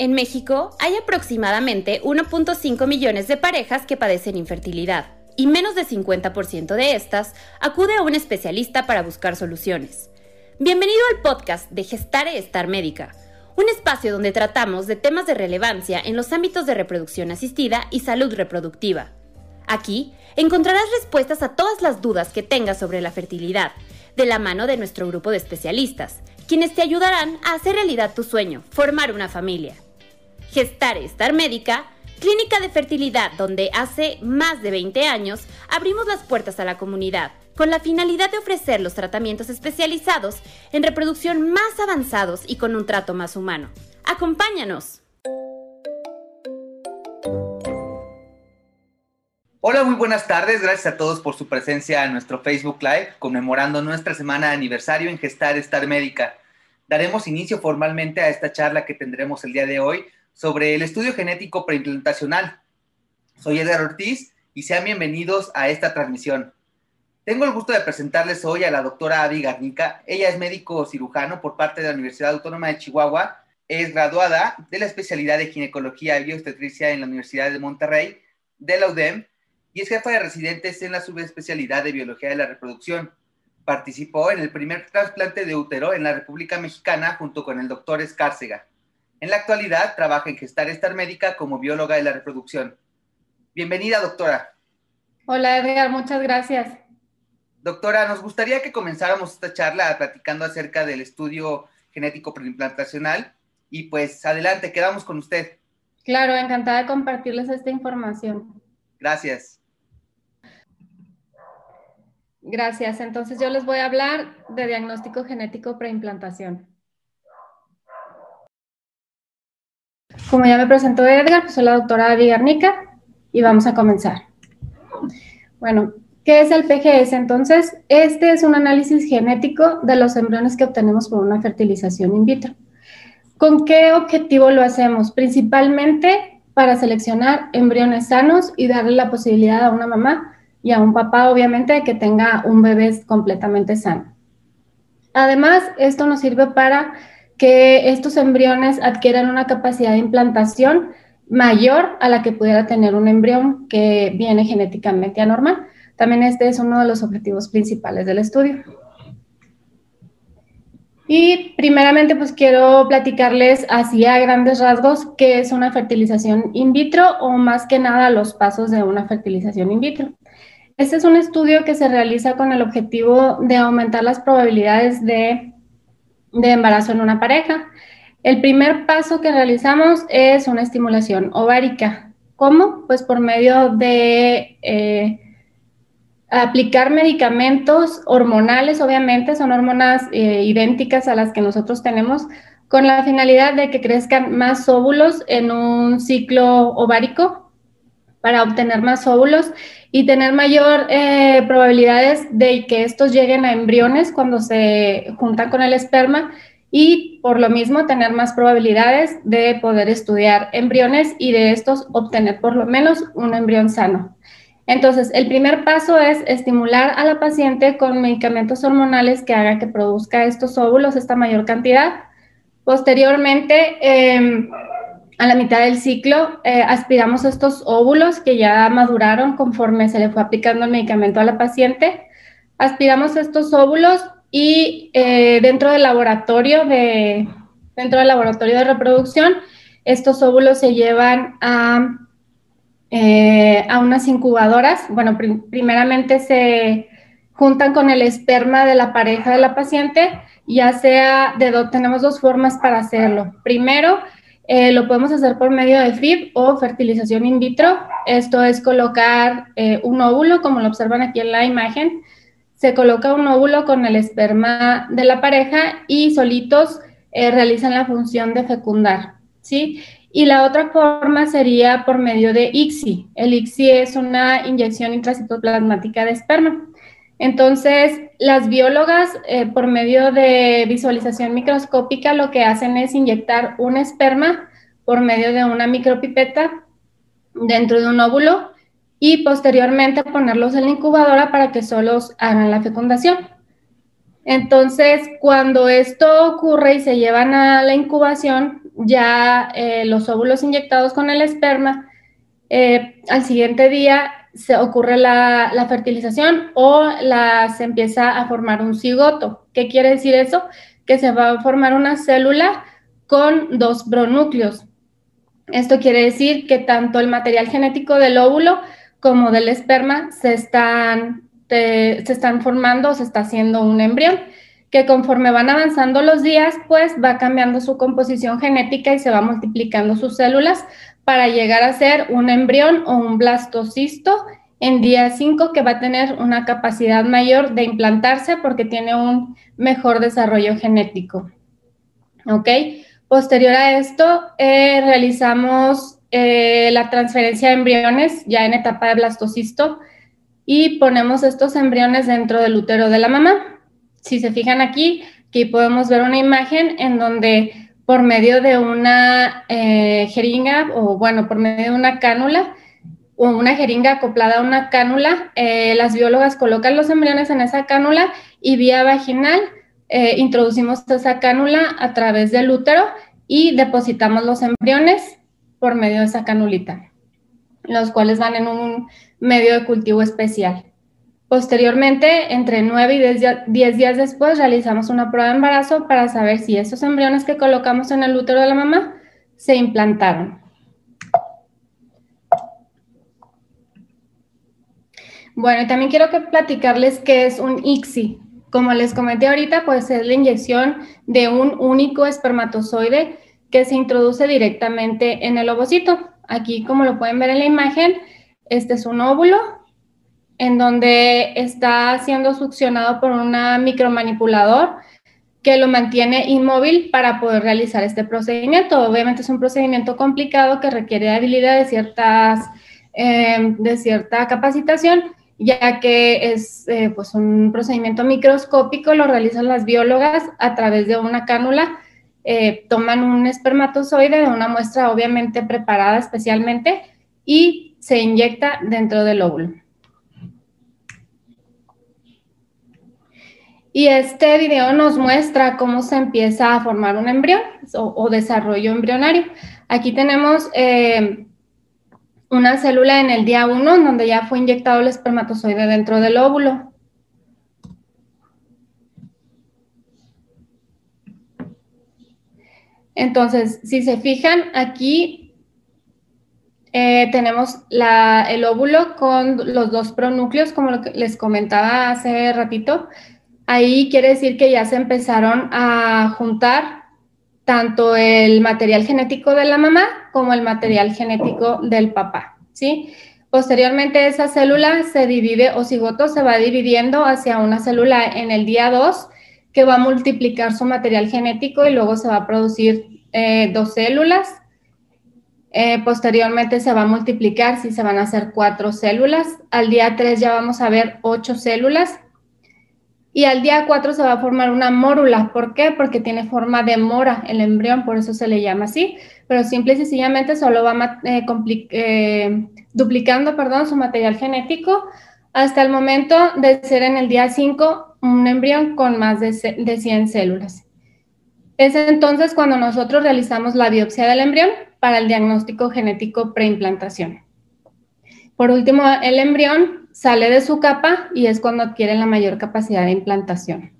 En México hay aproximadamente 1.5 millones de parejas que padecen infertilidad y menos de 50% de estas acude a un especialista para buscar soluciones. Bienvenido al podcast de Gestare Estar Médica, un espacio donde tratamos de temas de relevancia en los ámbitos de reproducción asistida y salud reproductiva. Aquí encontrarás respuestas a todas las dudas que tengas sobre la fertilidad, de la mano de nuestro grupo de especialistas, quienes te ayudarán a hacer realidad tu sueño, formar una familia. Gestare Estar Médica, clínica de fertilidad donde hace más de 20 años abrimos las puertas a la comunidad con la finalidad de ofrecer los tratamientos especializados en reproducción más avanzados y con un trato más humano. ¡Acompáñanos! Hola, muy buenas tardes. Gracias a todos por su presencia en nuestro Facebook Live, conmemorando nuestra semana de aniversario en Gestar Estar Médica. Daremos inicio formalmente a esta charla que tendremos el día de hoy sobre el estudio genético preimplantacional. Soy Edgar Ortiz y sean bienvenidos a esta transmisión. Tengo el gusto de presentarles hoy a la doctora Avi Garnica. Ella es médico cirujano por parte de la Universidad Autónoma de Chihuahua. Es graduada de la especialidad de ginecología y bioobstetricia en la Universidad de Monterrey, de la UDEM, y es jefa de residentes en la subespecialidad de biología de la reproducción. Participó en el primer trasplante de útero en la República Mexicana junto con el doctor Escárcega. En la actualidad trabaja en Gestar Estar Médica como bióloga de la reproducción. Bienvenida, doctora. Hola, Edgar, muchas gracias. Doctora, nos gustaría que comenzáramos esta charla platicando acerca del estudio genético preimplantacional y pues adelante, quedamos con usted. Claro, encantada de compartirles esta información. Gracias. Gracias. Entonces yo les voy a hablar de diagnóstico genético preimplantación. Como ya me presentó Edgar, pues soy la doctora Adi Garnica y vamos a comenzar. Bueno, ¿qué es el PGS? Entonces, este es un análisis genético de los embriones que obtenemos por una fertilización in vitro. ¿Con qué objetivo lo hacemos? Principalmente para seleccionar embriones sanos y darle la posibilidad a una mamá y a un papá, obviamente, de que tenga un bebé completamente sano. Además, esto nos sirve para que estos embriones adquieran una capacidad de implantación mayor a la que pudiera tener un embrión que viene genéticamente anormal. También este es uno de los objetivos principales del estudio. Y primeramente, pues quiero platicarles así a grandes rasgos qué es una fertilización in vitro o más que nada los pasos de una fertilización in vitro. Este es un estudio que se realiza con el objetivo de aumentar las probabilidades de de embarazo en una pareja. El primer paso que realizamos es una estimulación ovárica. ¿Cómo? Pues por medio de eh, aplicar medicamentos hormonales, obviamente, son hormonas eh, idénticas a las que nosotros tenemos, con la finalidad de que crezcan más óvulos en un ciclo ovárico para obtener más óvulos y tener mayor eh, probabilidades de que estos lleguen a embriones cuando se juntan con el esperma y por lo mismo tener más probabilidades de poder estudiar embriones y de estos obtener por lo menos un embrión sano. Entonces, el primer paso es estimular a la paciente con medicamentos hormonales que haga que produzca estos óvulos, esta mayor cantidad. Posteriormente, em, a la mitad del ciclo eh, aspiramos estos óvulos que ya maduraron conforme se le fue aplicando el medicamento a la paciente. Aspiramos estos óvulos y eh, dentro del laboratorio de dentro del laboratorio de reproducción estos óvulos se llevan a, eh, a unas incubadoras. Bueno, primeramente se juntan con el esperma de la pareja de la paciente, ya sea de dos, tenemos dos formas para hacerlo. Primero, eh, lo podemos hacer por medio de FIB o fertilización in vitro. Esto es colocar eh, un óvulo, como lo observan aquí en la imagen. Se coloca un óvulo con el esperma de la pareja y solitos eh, realizan la función de fecundar, ¿sí? Y la otra forma sería por medio de ICSI. El ICSI es una inyección intracitoplasmática de esperma. Entonces, las biólogas, eh, por medio de visualización microscópica, lo que hacen es inyectar un esperma por medio de una micropipeta dentro de un óvulo y posteriormente ponerlos en la incubadora para que solos hagan la fecundación. Entonces, cuando esto ocurre y se llevan a la incubación, ya eh, los óvulos inyectados con el esperma, eh, al siguiente día se ocurre la, fertilización o se empieza a formar un cigoto. ¿Qué quiere decir eso? Que se va a formar una célula con dos pronúcleos. Esto quiere decir que tanto el material genético del óvulo como del esperma se están, se están formando, se está haciendo un embrión que conforme van avanzando los días, pues va cambiando su composición genética y se va multiplicando sus células para llegar a ser un embrión o un blastocisto en día 5 que va a tener una capacidad mayor de implantarse porque tiene un mejor desarrollo genético. ¿Ok? Posterior a esto, eh, realizamos eh, la transferencia de embriones ya en etapa de blastocisto y ponemos estos embriones dentro del útero de la mamá. Si se fijan aquí, aquí podemos ver una imagen en donde por medio de una eh, jeringa o bueno, por medio de una cánula o una jeringa acoplada a una cánula, las biólogas colocan los embriones en esa cánula y vía vaginal eh, introducimos esa cánula a través del útero y depositamos los embriones por medio de esa canulita, los cuales van en un medio de cultivo especial. Posteriormente, entre 9 y 10 días después, realizamos una prueba de embarazo para saber si esos embriones que colocamos en el útero de la mamá se implantaron. Bueno, y también quiero que platicarles qué es un ICSI. Como les comenté ahorita, pues es la inyección de un único espermatozoide que se introduce directamente en el ovocito. Aquí, como lo pueden ver en la imagen, este es un óvulo en donde está siendo succionado por un micromanipulador que lo mantiene inmóvil para poder realizar este procedimiento. Obviamente es un procedimiento complicado que requiere habilidad de, ciertas, eh, de cierta capacitación ya que es eh, pues un procedimiento microscópico, lo realizan las biólogas a través de una cánula, eh, toman un espermatozoide de una muestra obviamente preparada especialmente y se inyecta dentro del óvulo. Y este video nos muestra cómo se empieza a formar un embrión o, desarrollo embrionario. Aquí tenemos eh, una célula en el día 1, donde ya fue inyectado el espermatozoide dentro del óvulo. Entonces, si se fijan, aquí eh, tenemos el óvulo con los dos pronúcleos, como les comentaba hace ratito. Ahí quiere decir que ya se empezaron a juntar tanto el material genético de la mamá como el material genético del papá, ¿sí? Posteriormente esa célula se divide o cigoto se va dividiendo hacia una célula en el día 2 que va a multiplicar su material genético y luego se va a producir eh, dos células. Eh, posteriormente se va a multiplicar, si se van a hacer cuatro células. Al día 3 ya vamos a ver ocho células y al día 4 se va a formar una mórula. ¿Por qué? Porque tiene forma de mora el embrión, por eso se le llama así. Pero simple y sencillamente solo va eh, eh, duplicando perdón, su material genético hasta el momento de ser en el día 5 un embrión con más de, de 100 células. Es entonces cuando nosotros realizamos la biopsia del embrión para el diagnóstico genético preimplantación. Por último, el embrión sale de su capa y es cuando adquiere la mayor capacidad de implantación.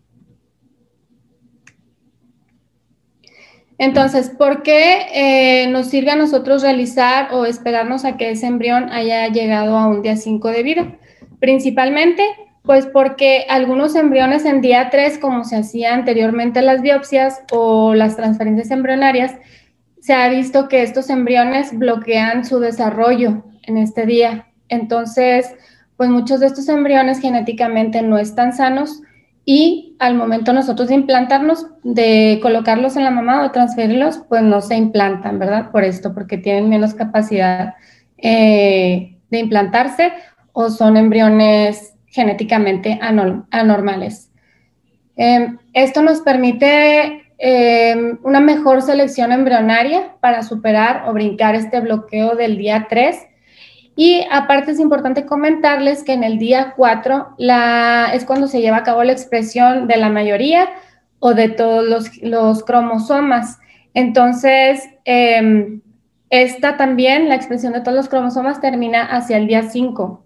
Entonces, ¿por qué eh, nos sirve a nosotros realizar o esperarnos a que ese embrión haya llegado a un día 5 de vida? Principalmente, pues porque algunos embriones en día 3, como se hacía anteriormente las biopsias o las transferencias embrionarias, se ha visto que estos embriones bloquean su desarrollo en este día. Entonces, pues muchos de estos embriones genéticamente no están sanos y al momento nosotros de implantarnos, de colocarlos en la mamá o transferirlos, pues no se implantan, ¿verdad? Por esto, porque tienen menos capacidad eh, de implantarse o son embriones genéticamente anormales. Em, esto nos permite em, una mejor selección embrionaria para superar o brincar este bloqueo del día 3 y aparte es importante comentarles que en el día 4 la, es cuando se lleva a cabo la expresión de la mayoría o de todos los, cromosomas. Entonces, em, esta también, la expresión de todos los cromosomas termina hacia el día 5.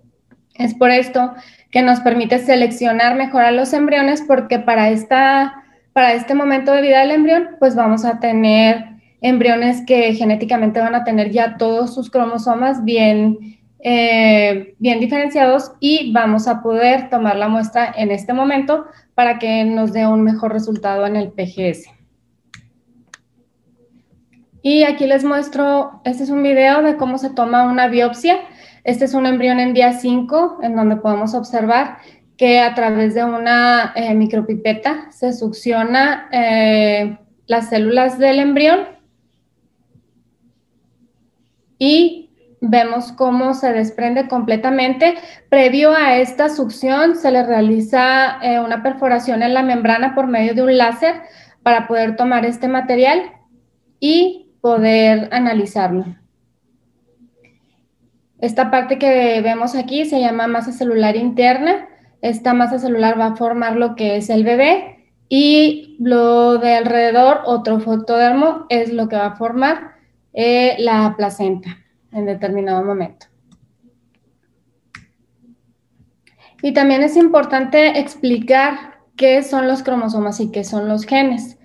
Es por esto que nos permite seleccionar mejor a los embriones porque para, esta, para este momento de vida del embrión, pues vamos a tener embriones que genéticamente van a tener ya todos sus cromosomas bien, eh, bien diferenciados y vamos a poder tomar la muestra en este momento para que nos dé un mejor resultado en el PGS. Y aquí les muestro, este es un video de cómo se toma una biopsia. Este es un embrión en día 5, en donde podemos observar que a través de una eh, micropipeta se succiona eh, las células del embrión y vemos cómo se desprende completamente. Previo a esta succión se le realiza eh, una perforación en la membrana por medio de un láser para poder tomar este material y poder analizarlo. Esta parte que vemos aquí se llama masa celular interna. Esta masa celular va a formar lo que es el bebé y lo de alrededor, otro fotodermo, es lo que va a formar eh, la placenta en determinado momento. Y también es importante explicar qué son los cromosomas y qué son los genes.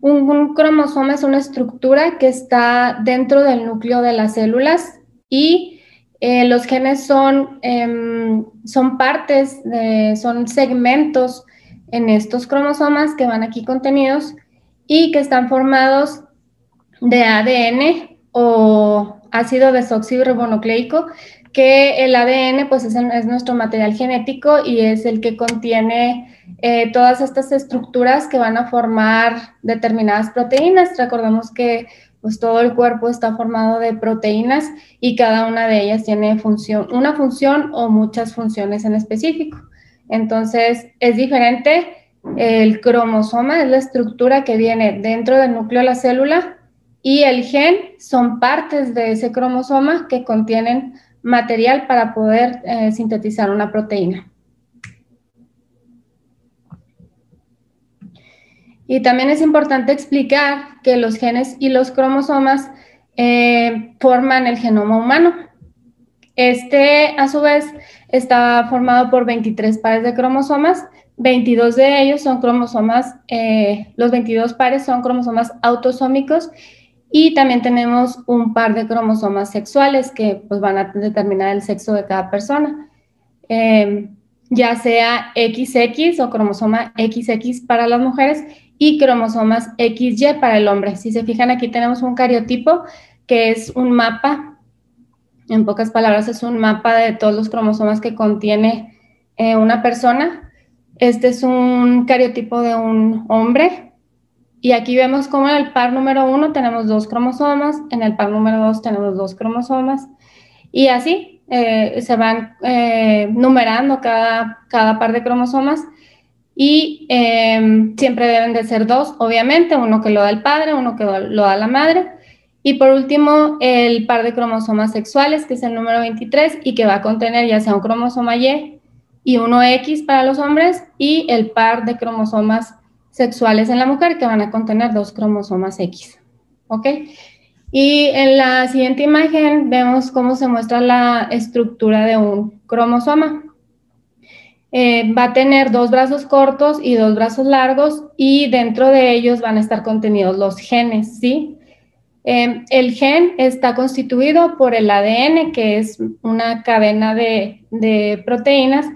Un, cromosoma es una estructura que está dentro del núcleo de las células y eh, los genes son, em, son partes, son segmentos en estos cromosomas que van aquí contenidos y que están formados de ADN o ácido desoxirribonucleico, que el ADN pues es, nuestro material genético y es el que contiene eh, todas estas estructuras que van a formar determinadas proteínas. Recordemos que pues todo el cuerpo está formado de proteínas y cada una de ellas tiene función, una función o muchas funciones en específico. Entonces es diferente. El cromosoma es la estructura que viene dentro del núcleo de la célula y el gen son partes de ese cromosoma que contienen material para poder eh, sintetizar una proteína. Y también es importante explicar que los genes y los cromosomas eh, forman el genoma humano. Este, a su vez, está formado por 23 pares de cromosomas. 22 de ellos son cromosomas, eh, los 22 pares son cromosomas autosómicos y también tenemos un par de cromosomas sexuales que pues, van a determinar el sexo de cada persona, em, ya sea XX o cromosoma XX para las mujeres y cromosomas XY para el hombre. Si se fijan, aquí tenemos un cariotipo que es un mapa, en pocas palabras, es un mapa de todos los cromosomas que contiene eh, una persona. Este es un cariotipo de un hombre y aquí vemos cómo en el par número uno tenemos dos cromosomas, en el par número dos tenemos dos cromosomas, y así eh, se van eh, numerando cada, cada par de cromosomas, y em, siempre deben de ser dos, obviamente, uno que lo da el padre, uno que lo da la madre, y por último, el par de cromosomas sexuales, que es el número 23, y que va a contener ya sea un cromosoma Y y uno X para los hombres, y el par de cromosomas sexuales en la mujer que van a contener dos cromosomas X. ¿Ok? Y en la siguiente imagen vemos cómo se muestra la estructura de un cromosoma. Eh, va a tener dos brazos cortos y dos brazos largos y dentro de ellos van a estar contenidos los genes, ¿sí? Eh, el gen está constituido por el ADN, que es una cadena de, proteínas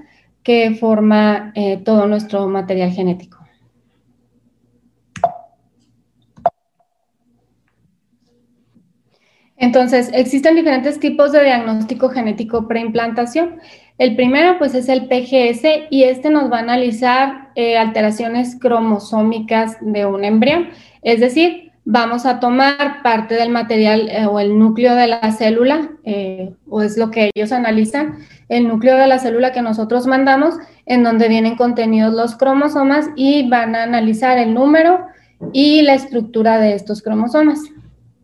que forma eh, todo nuestro material genético. Entonces, existen diferentes tipos de diagnóstico genético preimplantación. El primero, pues, es el PGS y este nos va a analizar eh, alteraciones cromosómicas de un embrión. Es decir, vamos a tomar parte del material eh, o el núcleo de la célula, eh, o es lo que ellos analizan, el núcleo de la célula que nosotros mandamos, en donde vienen contenidos los cromosomas y van a analizar el número y la estructura de estos cromosomas.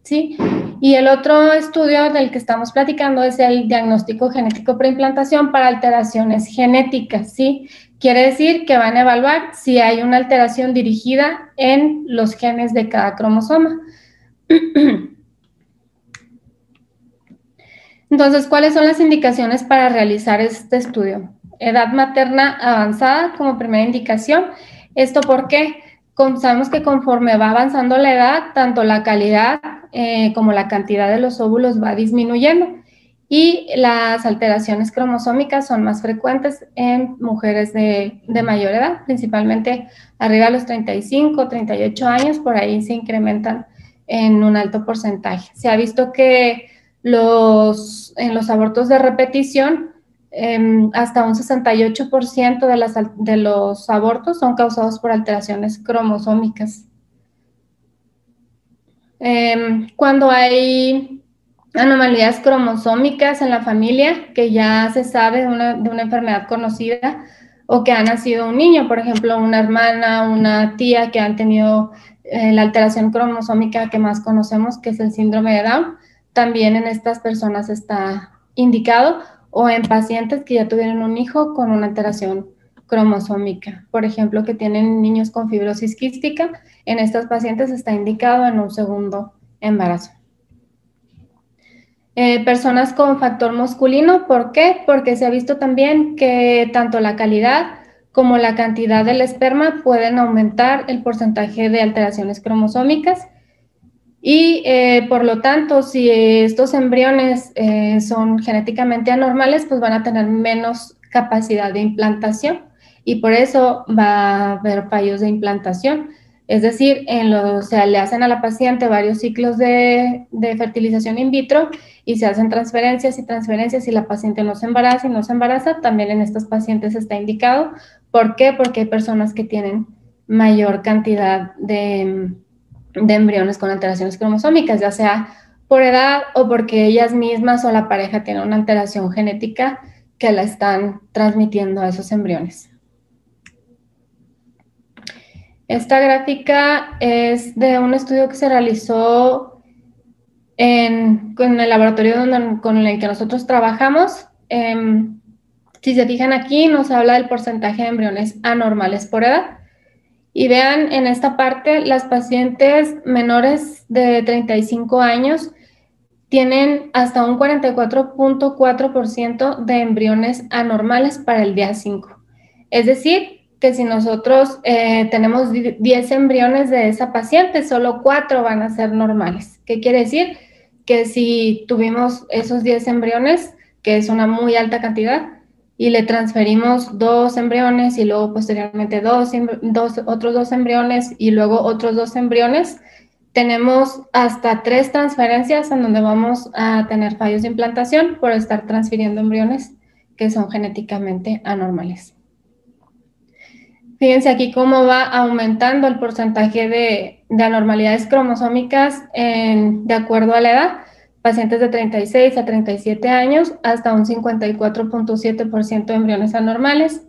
¿sí? Y el otro estudio del que estamos platicando es el diagnóstico genético preimplantación para alteraciones genéticas, ¿sí? Quiere decir que van a evaluar si hay una alteración dirigida en los genes de cada cromosoma. Entonces, ¿cuáles son las indicaciones para realizar este estudio? Edad materna avanzada como primera indicación. ¿Esto porque sabemos que conforme va avanzando la edad, tanto la calidad eh, como la cantidad de los óvulos va disminuyendo y las alteraciones cromosómicas son más frecuentes en mujeres de, mayor edad, principalmente arriba de los 35, 38 años, por ahí se incrementan en un alto porcentaje. Se ha visto que los, en los abortos de repetición, em, hasta un 68% de, las, de los abortos son causados por alteraciones cromosómicas. Em, cuando hay anomalías cromosómicas en la familia, que ya se sabe de una, de una enfermedad conocida, o que ha nacido un niño, por ejemplo, una hermana, una tía que han tenido eh, la alteración cromosómica que más conocemos, que es el síndrome de Down, también en estas personas está indicado, o en pacientes que ya tuvieron un hijo con una alteración cromosómica. Por ejemplo, que tienen niños con fibrosis quística, en estas pacientes está indicado en un segundo embarazo. Eh, personas con factor masculino, ¿por qué? Porque se ha visto también que tanto la calidad como la cantidad del esperma pueden aumentar el porcentaje de alteraciones cromosómicas y eh, por lo tanto, si estos embriones eh, son genéticamente anormales, pues van a tener menos capacidad de implantación y por eso va a haber fallos de implantación. Es decir, en lo, le hacen a la paciente varios ciclos de, fertilización in vitro y se hacen transferencias y transferencias y la paciente no se embaraza y no se embaraza. También en estos pacientes está indicado ¿Por qué? Porque hay personas que tienen mayor cantidad de, embriones con alteraciones cromosómicas, ya sea por edad o porque ellas mismas o la pareja tienen una alteración genética que la están transmitiendo a esos embriones. Esta gráfica es de un estudio que se realizó en, el laboratorio con el que nosotros trabajamos. Em, si se fijan aquí, nos habla del porcentaje de embriones anormales por edad. Y vean en esta parte, las pacientes menores de 35 años tienen hasta un 44.4% de embriones anormales para el día 5. Es decir, que si nosotros eh, tenemos 10 embriones de esa paciente, solo 4 van a ser normales. ¿Qué quiere decir? Que si tuvimos esos 10 embriones, que es una muy alta cantidad, y le transferimos dos embriones y luego posteriormente dos, dos, otros dos embriones y luego otros dos embriones, tenemos hasta tres transferencias en donde vamos a tener fallos de implantación por estar transfiriendo embriones que son genéticamente anormales. Fíjense aquí cómo va aumentando el porcentaje de, de anormalidades cromosómicas en, de acuerdo a la edad pacientes de 36 a 37 años hasta un 54.7% de embriones anormales,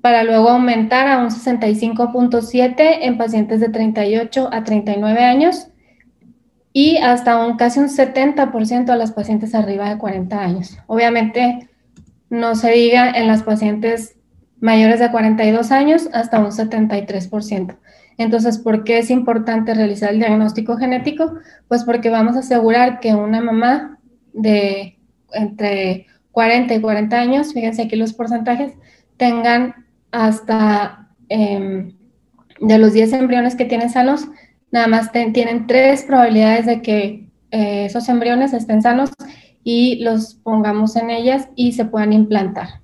para luego aumentar a un 65.7% en pacientes de 38 a 39 años y hasta un casi un 70% a las pacientes arriba de 40 años. Obviamente, no se diga en las pacientes mayores de 42 años hasta un 73%. Entonces, ¿por qué es importante realizar el diagnóstico genético? Pues porque vamos a asegurar que una mamá de entre 40 y 40 años, fíjense aquí los porcentajes, tengan hasta em, de los 10 embriones que tienen sanos, nada más tienen tres probabilidades de que eh, esos embriones estén sanos y los pongamos en ellas y se puedan implantar.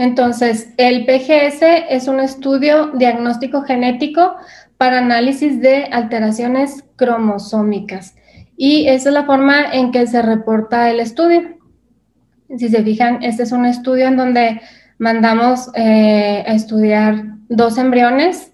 Entonces, el PGS es un estudio diagnóstico genético para análisis de alteraciones cromosómicas. Y esa es la forma en que se reporta el estudio. Si se fijan, este es un estudio en donde mandamos eh, a estudiar dos embriones.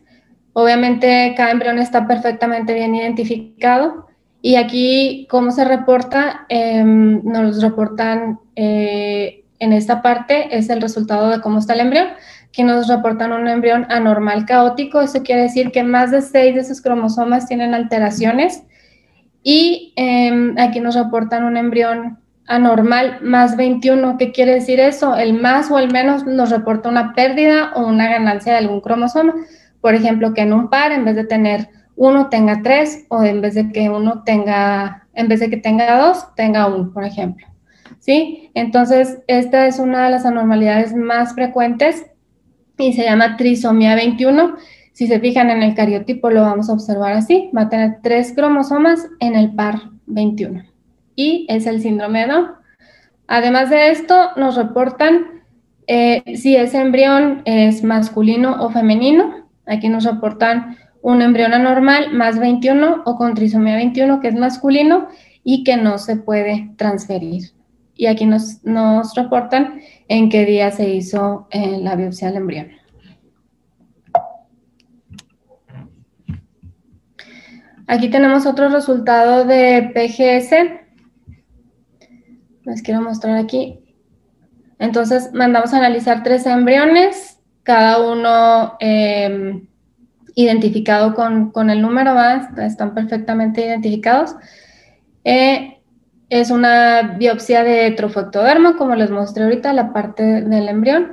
Obviamente cada embrión está perfectamente bien identificado. Y aquí, ¿cómo se reporta? Em, nos reportan eh, en esta parte es el resultado de cómo está el embrión. Aquí nos reportan un embrión anormal caótico, eso quiere decir que más de seis de sus cromosomas tienen alteraciones. Y em, aquí nos reportan un embrión anormal más 21. ¿Qué quiere decir eso? El más o el menos nos reporta una pérdida o una ganancia de algún cromosoma. Por ejemplo, que en un par, en vez de tener uno, tenga tres, o en vez de que uno tenga, en vez de que tenga dos, tenga uno, por ejemplo. ¿Sí? Entonces, esta es una de las anormalidades más frecuentes y se llama trisomía 21. Si se fijan en el cariotipo, lo vamos a observar así. Va a tener tres cromosomas en el par 21 y es el síndrome de Down. Además de esto, nos reportan eh, si ese embrión es masculino o femenino. Aquí nos reportan un embrión anormal más 21 o con trisomía 21 que es masculino y que no se puede transferir. Y aquí nos, nos reportan en qué día se hizo eh, la biopsia del embrión. Aquí tenemos otro resultado de PGS les quiero mostrar aquí. Entonces, mandamos a analizar tres embriones, cada uno em, identificado con, el número, ¿va? están perfectamente identificados. Eh, es una biopsia de trofectodermo, como les mostré ahorita, la parte del embrión.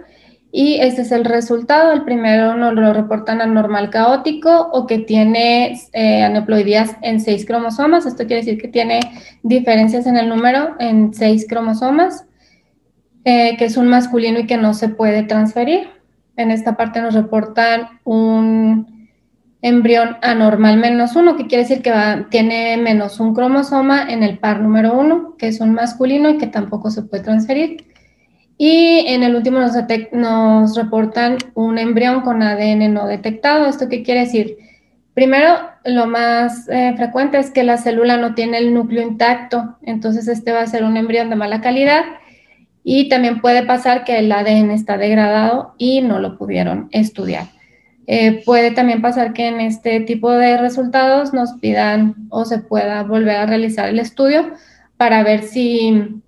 Y este es el resultado. El primero nos lo reportan anormal caótico o que tiene eh, en seis cromosomas. Esto quiere decir que tiene diferencias en el número en seis cromosomas, eh, que es un masculino y que no se puede transferir. En esta parte nos reportan un embrión anormal menos uno, que quiere decir que tiene menos un cromosoma en el par número uno, que es un masculino y que tampoco se puede transferir. Y en el último nos, reportan un embrión con ADN no detectado. ¿Esto qué quiere decir? Primero, lo más eh, frecuente es que la célula no tiene el núcleo intacto, entonces este va a ser un embrión de mala calidad. Y también puede pasar que el ADN está degradado y no lo pudieron estudiar. Eh, puede también pasar que en este tipo de resultados nos pidan o se pueda volver a realizar el estudio para ver si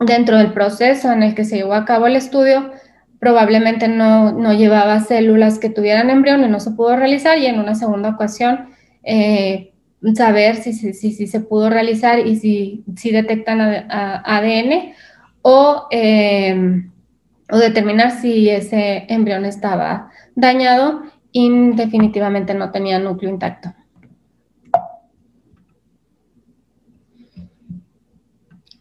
dentro del proceso en el que se llevó a cabo el estudio, probablemente no, llevaba células que tuvieran embrión y no se pudo realizar y en una segunda ocasión eh, saber si, si, se pudo realizar y si, si detectan ADN o, eh, o determinar si ese embrión estaba dañado y definitivamente no tenía núcleo intacto.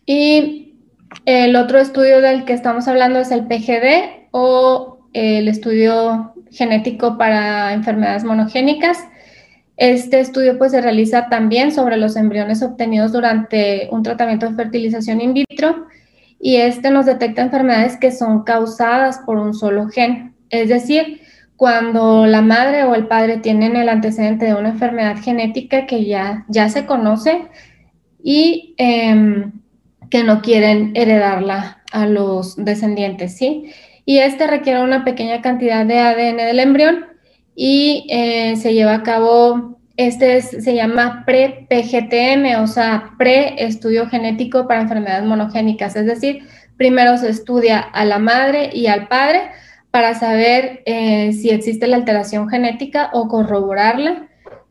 Y el otro estudio del que estamos hablando es el PGD o el estudio genético para enfermedades monogénicas. Este estudio pues se realiza también sobre los embriones obtenidos durante un tratamiento de fertilización in vitro y este nos detecta enfermedades que son causadas por un solo gen. Es decir, cuando la madre o el padre tienen el antecedente de una enfermedad genética que ya, ya se conoce y em, que no quieren heredarla a los descendientes, ¿sí? Y este requiere una pequeña cantidad de ADN del embrión y eh, se lleva a cabo, este se llama pre-PGTM, o sea, pre-estudio genético para enfermedades monogénicas, es decir, primero se estudia a la madre y al padre para saber eh, si existe la alteración genética o corroborarla.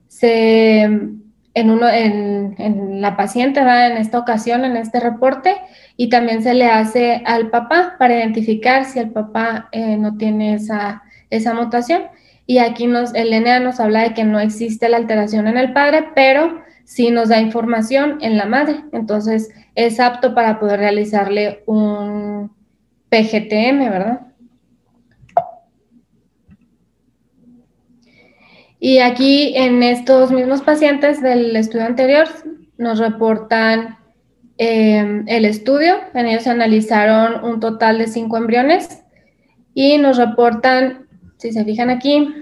Se en, uno, en, la paciente, va en esta ocasión, en este reporte, y también se le hace al papá para identificar si el papá eh, no tiene esa, esa mutación. Y aquí nos, el NA nos habla de que no existe la alteración en el padre, pero sí nos da información en la madre. Entonces es apto para poder realizarle un PGTM, ¿verdad? Y aquí en estos mismos pacientes del estudio anterior nos reportan em, el estudio. En ellos se analizaron un total de cinco embriones y nos reportan, si se fijan aquí,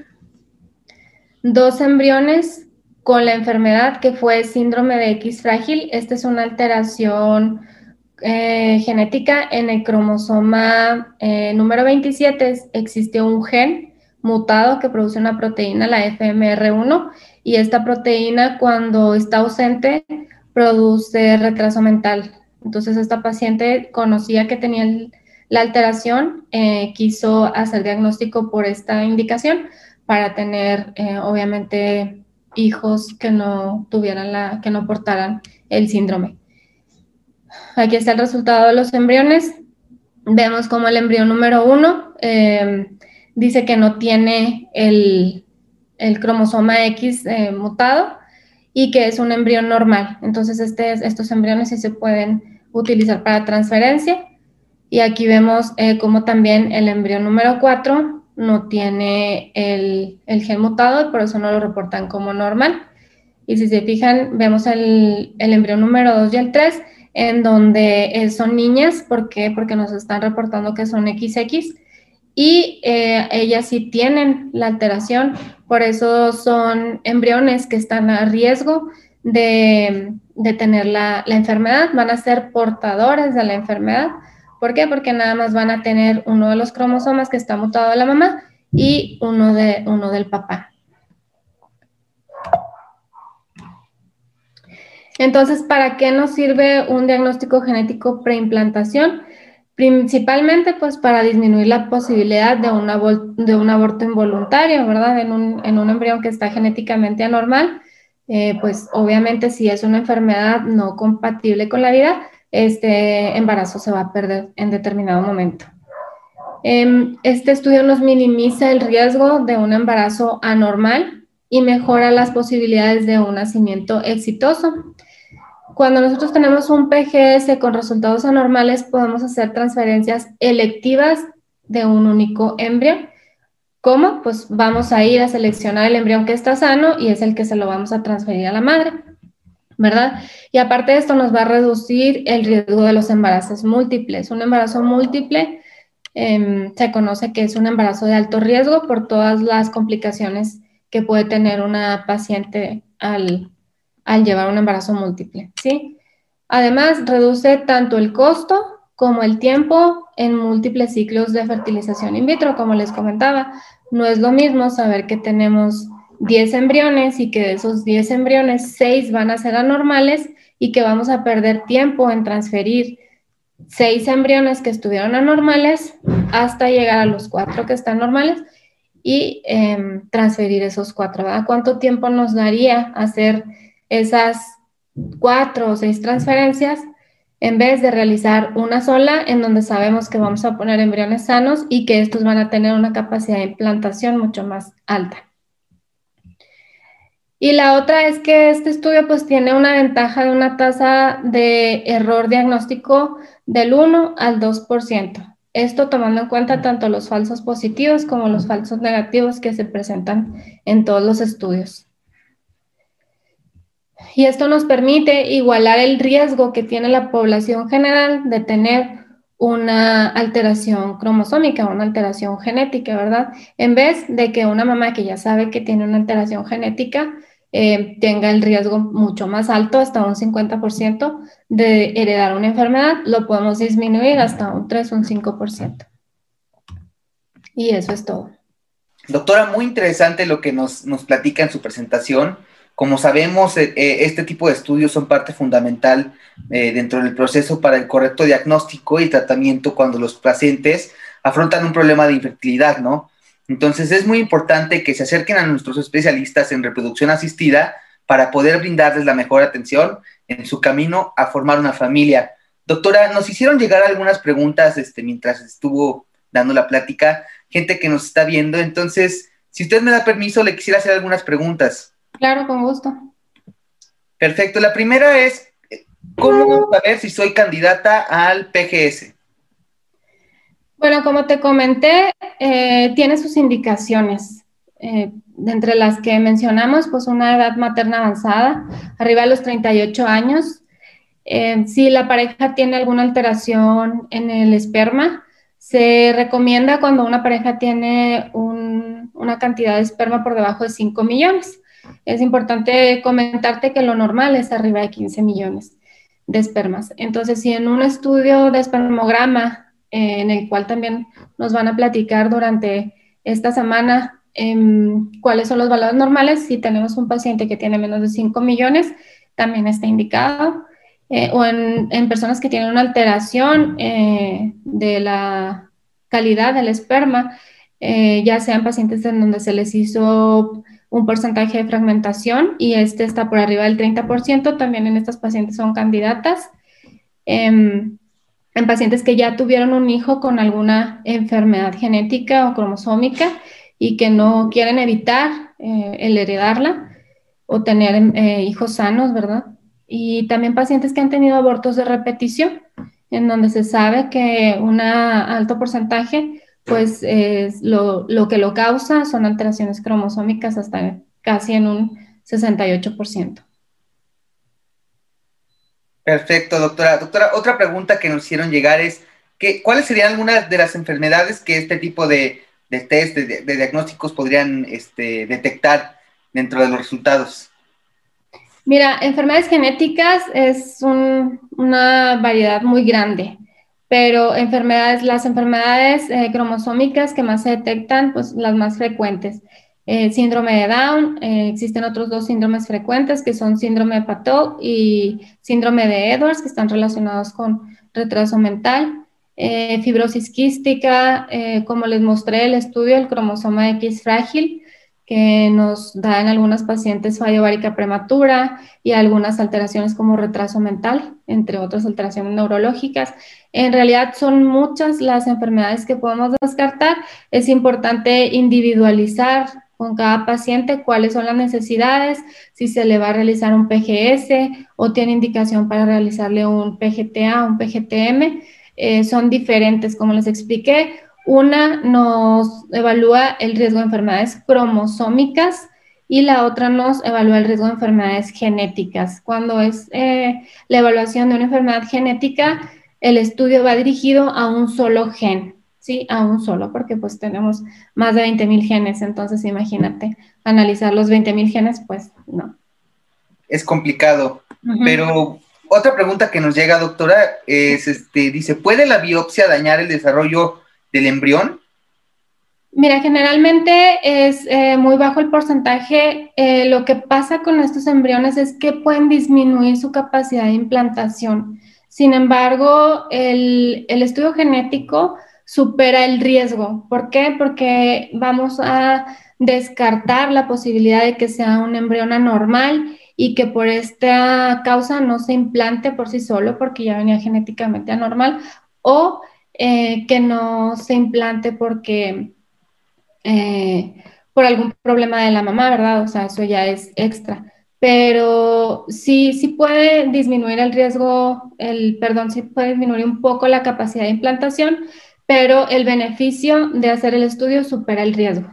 dos embriones con la enfermedad que fue síndrome de X frágil. Esta es una alteración eh, genética en el cromosoma eh, número 27. Existe un gen mutado que produce una proteína, la FMR1, y esta proteína cuando está ausente produce retraso mental. Entonces esta paciente conocía que tenía la alteración, eh, quiso hacer diagnóstico por esta indicación para tener eh, obviamente hijos que no tuvieran la, que no portaran el síndrome. Aquí está el resultado de los embriones. Vemos como el embrión número uno eh, dice que no tiene el, cromosoma X eh, mutado y que es un embrión normal. Entonces, este, estos embriones sí se pueden utilizar para transferencia. Y aquí vemos eh, como también el embrión número 4 no tiene el, gen mutado por eso no lo reportan como normal. Y si se fijan, vemos el, el embrión número 2 y el 3, en donde eh, son niñas. ¿Por qué? Porque nos están reportando que son XX y eh, ellas sí tienen la alteración. Por eso son embriones que están a riesgo de, tener la, la enfermedad. Van a ser portadores de la enfermedad ¿Por qué? Porque nada más van a tener uno de los cromosomas que está mutado de la mamá y uno, de, uno del papá. Entonces, ¿para qué nos sirve un diagnóstico genético preimplantación? Principalmente, pues, para disminuir la posibilidad de, un aborto involuntario, ¿verdad? En un, en un, embrión que está genéticamente anormal, eh, pues, obviamente, si es una enfermedad no compatible con la vida, este embarazo se va a perder en determinado momento. Em, este estudio nos minimiza el riesgo de un embarazo anormal y mejora las posibilidades de un nacimiento exitoso. Cuando nosotros tenemos un PGS con resultados anormales, podemos hacer transferencias electivas de un único embrión. ¿Cómo? Pues vamos a ir a seleccionar el embrión que está sano y es el que se lo vamos a transferir a la madre. ¿verdad? Y aparte de esto nos va a reducir el riesgo de los embarazos múltiples. Un embarazo múltiple em, se conoce que es un embarazo de alto riesgo por todas las complicaciones que puede tener una paciente al, llevar un embarazo múltiple, ¿sí? Además, reduce tanto el costo como el tiempo en múltiples ciclos de fertilización in vitro, como les comentaba. No es lo mismo saber que tenemos 10 embriones y que de esos 10 embriones, 6 van a ser anormales y que vamos a perder tiempo en transferir 6 embriones que estuvieron anormales hasta llegar a los 4 que están normales y em, transferir esos 4. ¿Cuánto tiempo nos daría hacer esas 4 o 6 transferencias en vez de realizar una sola en donde sabemos que vamos a poner embriones sanos y que estos van a tener una capacidad de implantación mucho más alta? Y la otra es que este estudio pues tiene una ventaja de una tasa de error diagnóstico del 1 al 2%. Esto tomando en cuenta tanto los falsos positivos como los falsos negativos que se presentan en todos los estudios. Y esto nos permite igualar el riesgo que tiene la población general de tener una alteración cromosómica, una alteración genética, ¿verdad? En vez de que una mamá que ya sabe que tiene una alteración genética eh, tenga el riesgo mucho más alto, hasta un 50% de heredar una enfermedad, lo podemos disminuir hasta un 3 o un 5%. Y eso es todo. Doctora, muy interesante lo que nos, nos platica en su presentación. Como sabemos, eh, eh, este tipo de estudios son parte fundamental dentro del proceso para el correcto diagnóstico y tratamiento cuando los pacientes afrontan un problema de infertilidad, ¿no? Entonces es muy importante que se acerquen a nuestros especialistas en reproducción asistida para poder brindarles la mejor atención en su camino a formar una familia. Doctora, nos hicieron llegar algunas preguntas este, mientras estuvo dando la plática, gente que nos está viendo. Entonces, si usted me da permiso, le quisiera hacer algunas preguntas. Claro, con gusto. Perfecto. La primera es, ¿cómo saber si soy candidata al PGS? Bueno, como te comenté, eh, tiene sus indicaciones. Eh, entre las que mencionamos, pues una edad materna avanzada, arriba de los 38 años. Eh, si la pareja tiene alguna alteración en el esperma, se recomienda cuando una pareja tiene una cantidad de esperma por debajo de 5 millones. Es importante comentarte que lo normal es arriba de 15 millones de espermas. Entonces, si en un estudio de espermograma en el cual también nos van a platicar durante esta semana em, cuáles son los valores normales. Si tenemos un paciente que tiene menos de 5 millones, también está indicado. Eh, o en, personas que tienen una alteración eh, de la calidad del esperma, eh, ya sean pacientes en donde se les hizo un porcentaje de fragmentación y este está por arriba del 30%, también en estas pacientes son candidatas en, en pacientes que ya tuvieron un hijo con alguna enfermedad genética o cromosómica y que no quieren evitar eh, el heredarla o tener eh, hijos sanos, ¿verdad? Y también pacientes que han tenido abortos de repetición, en donde se sabe que un alto porcentaje, pues lo, lo, que lo causa son alteraciones cromosómicas hasta casi en un 68%. Perfecto, doctora. Doctora, otra pregunta que nos hicieron llegar es, que, ¿cuáles serían algunas de las enfermedades que este tipo de, de test, de, diagnósticos podrían este, detectar dentro de los resultados? Mira, enfermedades genéticas es una variedad muy grande, pero enfermedades, las enfermedades eh, cromosómicas que más se detectan, pues las más frecuentes. Eh, síndrome de Down, eh, existen otros dos síndromes frecuentes que son síndrome de Patot y síndrome de Edwards, que están relacionados con retraso mental. Fibrosis quística, como les mostré el estudio, el cromosoma X frágil, que nos da en algunas pacientes fallo ovárica prematura y algunas alteraciones como retraso mental, entre otras alteraciones neurológicas. En realidad son muchas las enfermedades que podemos descartar. Es importante individualizar con cada paciente cuáles son las necesidades, si se le va a realizar un PGS o tiene indicación para realizarle un PGTA, un PGTM. Eh, son diferentes, como les expliqué. Una nos evalúa el riesgo de enfermedades cromosómicas y la otra nos evalúa el riesgo de enfermedades genéticas. Cuando es eh, la evaluación de una enfermedad genética, el estudio va dirigido a un solo gen. ¿sí? A un solo, porque pues tenemos más de 20.000 genes, entonces imagínate, analizar los 20.000 genes, pues no. Es complicado, pero otra pregunta que nos llega, doctora, es, este, dice, ¿puede la biopsia dañar el desarrollo del embrión? Mira, generalmente es eh, muy bajo el porcentaje. Eh, lo que pasa con estos embriones es que pueden disminuir su capacidad de implantación. Sin embargo, el, el estudio genético supera el riesgo. ¿Por qué? Porque vamos a descartar la posibilidad de que sea un embrión anormal y que por esta causa no se implante por sí solo porque ya venía genéticamente anormal o eh, que no se implante porque eh, por algún problema de la mamá, ¿verdad? O sea, eso ya es extra. Pero sí, sí puede disminuir el riesgo, el, perdón, sí puede disminuir un poco la capacidad de implantación, pero el beneficio de hacer el estudio supera el riesgo.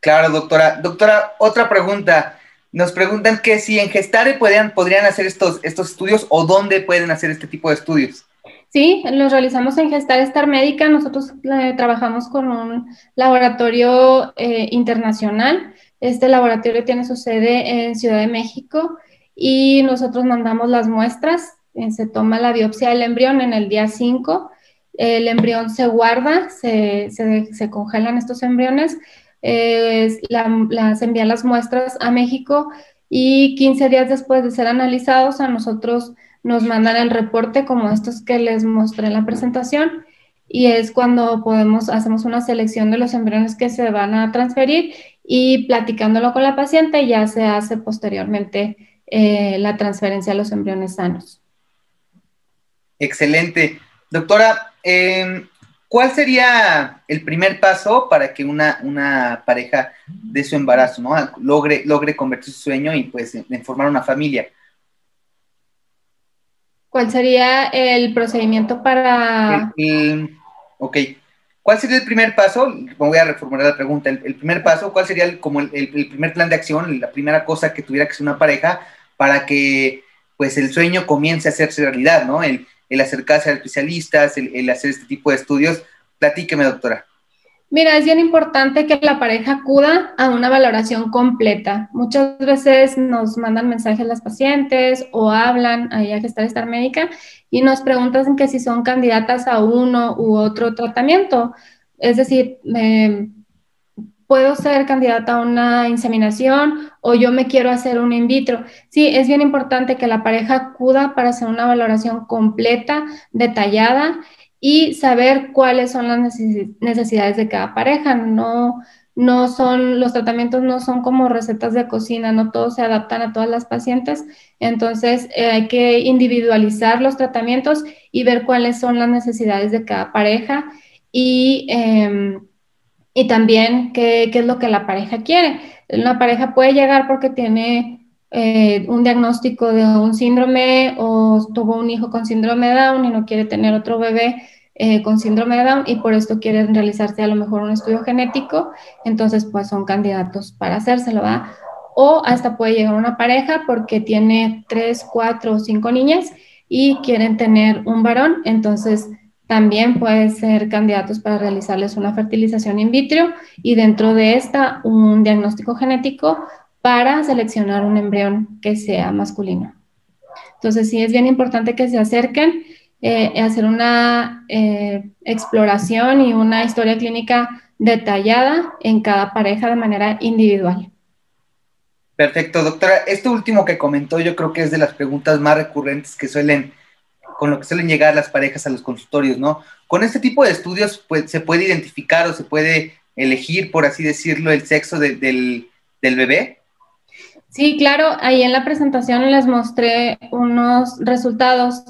Claro, doctora. Doctora, otra pregunta. Nos preguntan que si en Gestare podrían, podrían hacer estos, estos estudios o dónde pueden hacer este tipo de estudios. Sí, los realizamos en Gestare Star Médica. Nosotros eh, trabajamos con un laboratorio eh, internacional. Este laboratorio tiene su sede en Ciudad de México y nosotros mandamos las muestras eh, se toma la biopsia del embrión en el día 5, el embrión se guarda, se, se, congelan estos embriones, las envían las muestras a México y 15 días después de ser analizados a nosotros nos mandan el reporte como estos que les mostré en la presentación y es cuando podemos, hacemos una selección de los embriones que se van a transferir y platicándolo con la paciente ya se hace posteriormente eh, la transferencia a los embriones sanos. Excelente. Doctora, em, ¿cuál sería el primer paso para que una, pareja de su embarazo ¿no? logre, logre convertir su sueño y pues en formar una familia? ¿Cuál sería el procedimiento para...? ok. ¿Cuál sería el primer paso? Voy a reformular la pregunta. El, primer paso, ¿cuál sería el, como el, el, primer plan de acción, la primera cosa que tuviera que ser una pareja para que pues el sueño comience a hacerse realidad, ¿no? El, el acercarse a especialistas, el, hacer este tipo de estudios. Platíqueme, doctora. Mira, es bien importante que la pareja acuda a una valoración completa. Muchas veces nos mandan mensajes las pacientes o hablan ahí a gestar estar médica y nos preguntan que si son candidatas a uno u otro tratamiento. Es decir, eh, puedo ser candidata a una inseminación o yo me quiero hacer un in vitro. Sí, es bien importante que la pareja acuda para hacer una valoración completa, detallada y saber cuáles son las necesidades de cada pareja. No, no son, los tratamientos no son como recetas de cocina, no todos se adaptan a todas las pacientes, entonces eh, hay que individualizar los tratamientos y ver cuáles son las necesidades de cada pareja y, em, y también qué, qué, es lo que la pareja quiere. Una pareja puede llegar porque tiene eh, un diagnóstico de un síndrome o tuvo un hijo con síndrome Down y no quiere tener otro bebé eh, con síndrome Down y por esto quieren realizarse a lo mejor un estudio genético, entonces pues son candidatos para hacérselo, ¿verdad? O hasta puede llegar una pareja porque tiene tres, cuatro o cinco niñas y quieren tener un varón, entonces también pueden ser candidatos para realizarles una fertilización in vitro y dentro de esta un diagnóstico genético para seleccionar un embrión que sea masculino. Entonces, sí es bien importante que se acerquen eh, hacer una eh, exploración y una historia clínica detallada en cada pareja de manera individual. Perfecto, doctora. Esto último que comentó yo creo que es de las preguntas más recurrentes que suelen, con lo que suelen llegar las parejas a los consultorios, ¿no? Con este tipo de estudios pues, se puede identificar o se puede elegir, por así decirlo, el sexo del, bebé. Sí, claro, ahí en la presentación les mostré unos resultados.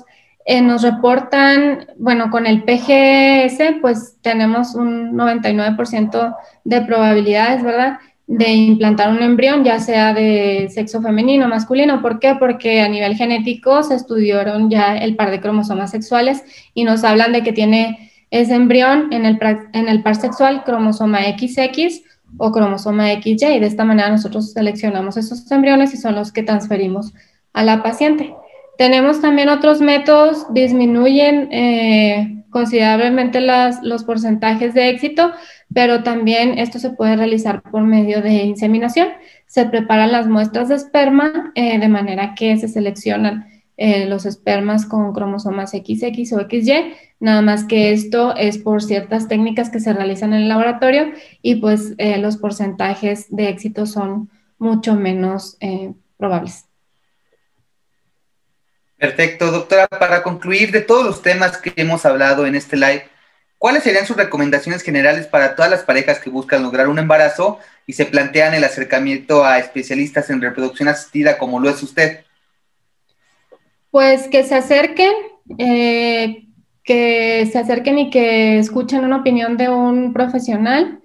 Eh, nos reportan, bueno, con el PGS, pues tenemos un 99% de probabilidades, ¿verdad? De implantar un embrión, ya sea de sexo femenino o masculino. ¿Por qué? Porque a nivel genético se estudiaron ya el par de cromosomas sexuales y nos hablan de que tiene ese embrión en el, en el par sexual cromosoma XX o cromosoma XY. De esta manera nosotros seleccionamos esos embriones y son los que transferimos a la paciente. Tenemos también otros métodos, disminuyen eh, considerablemente las, los porcentajes de éxito, pero también esto se puede realizar por medio de inseminación. Se preparan las muestras de esperma eh, de manera que se seleccionan eh, los espermas con cromosomas XX o XY, nada más que esto es por ciertas técnicas que se realizan en el laboratorio y pues eh, los porcentajes de éxito son mucho menos probables. Perfecto, doctora. Para concluir de todos los temas que hemos hablado en este live, ¿cuáles serían sus recomendaciones generales para todas las parejas que buscan lograr un embarazo y se plantean el acercamiento a especialistas en reproducción asistida como lo es usted? Pues que se acerquen, eh, que se acerquen y que escuchen una opinión de un profesional,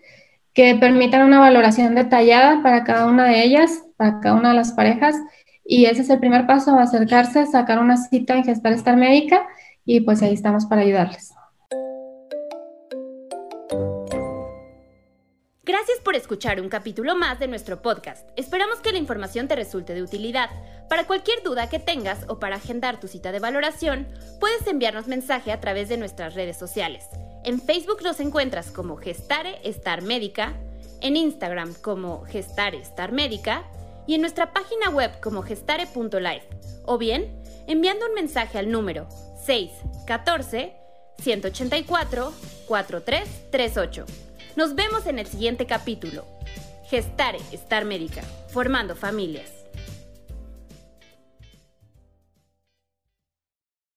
que permitan una valoración detallada para cada una de ellas, para cada una de las parejas. Y ese es el primer paso, acercarse, sacar una cita en Gestar Estar Médica y pues ahí estamos para ayudarles. Gracias por escuchar un capítulo más de nuestro podcast. Esperamos que la información te resulte de utilidad. Para cualquier duda que tengas o para agendar tu cita de valoración, puedes enviarnos mensaje a través de nuestras redes sociales. En Facebook nos encuentras como Gestare Star Médica, en Instagram como Gestare Star Médica y en nuestra página web como gestare.life o bien enviando un mensaje al número 614 184 4338. Nos vemos en el siguiente capítulo. Gestare Star Médica, formando familias.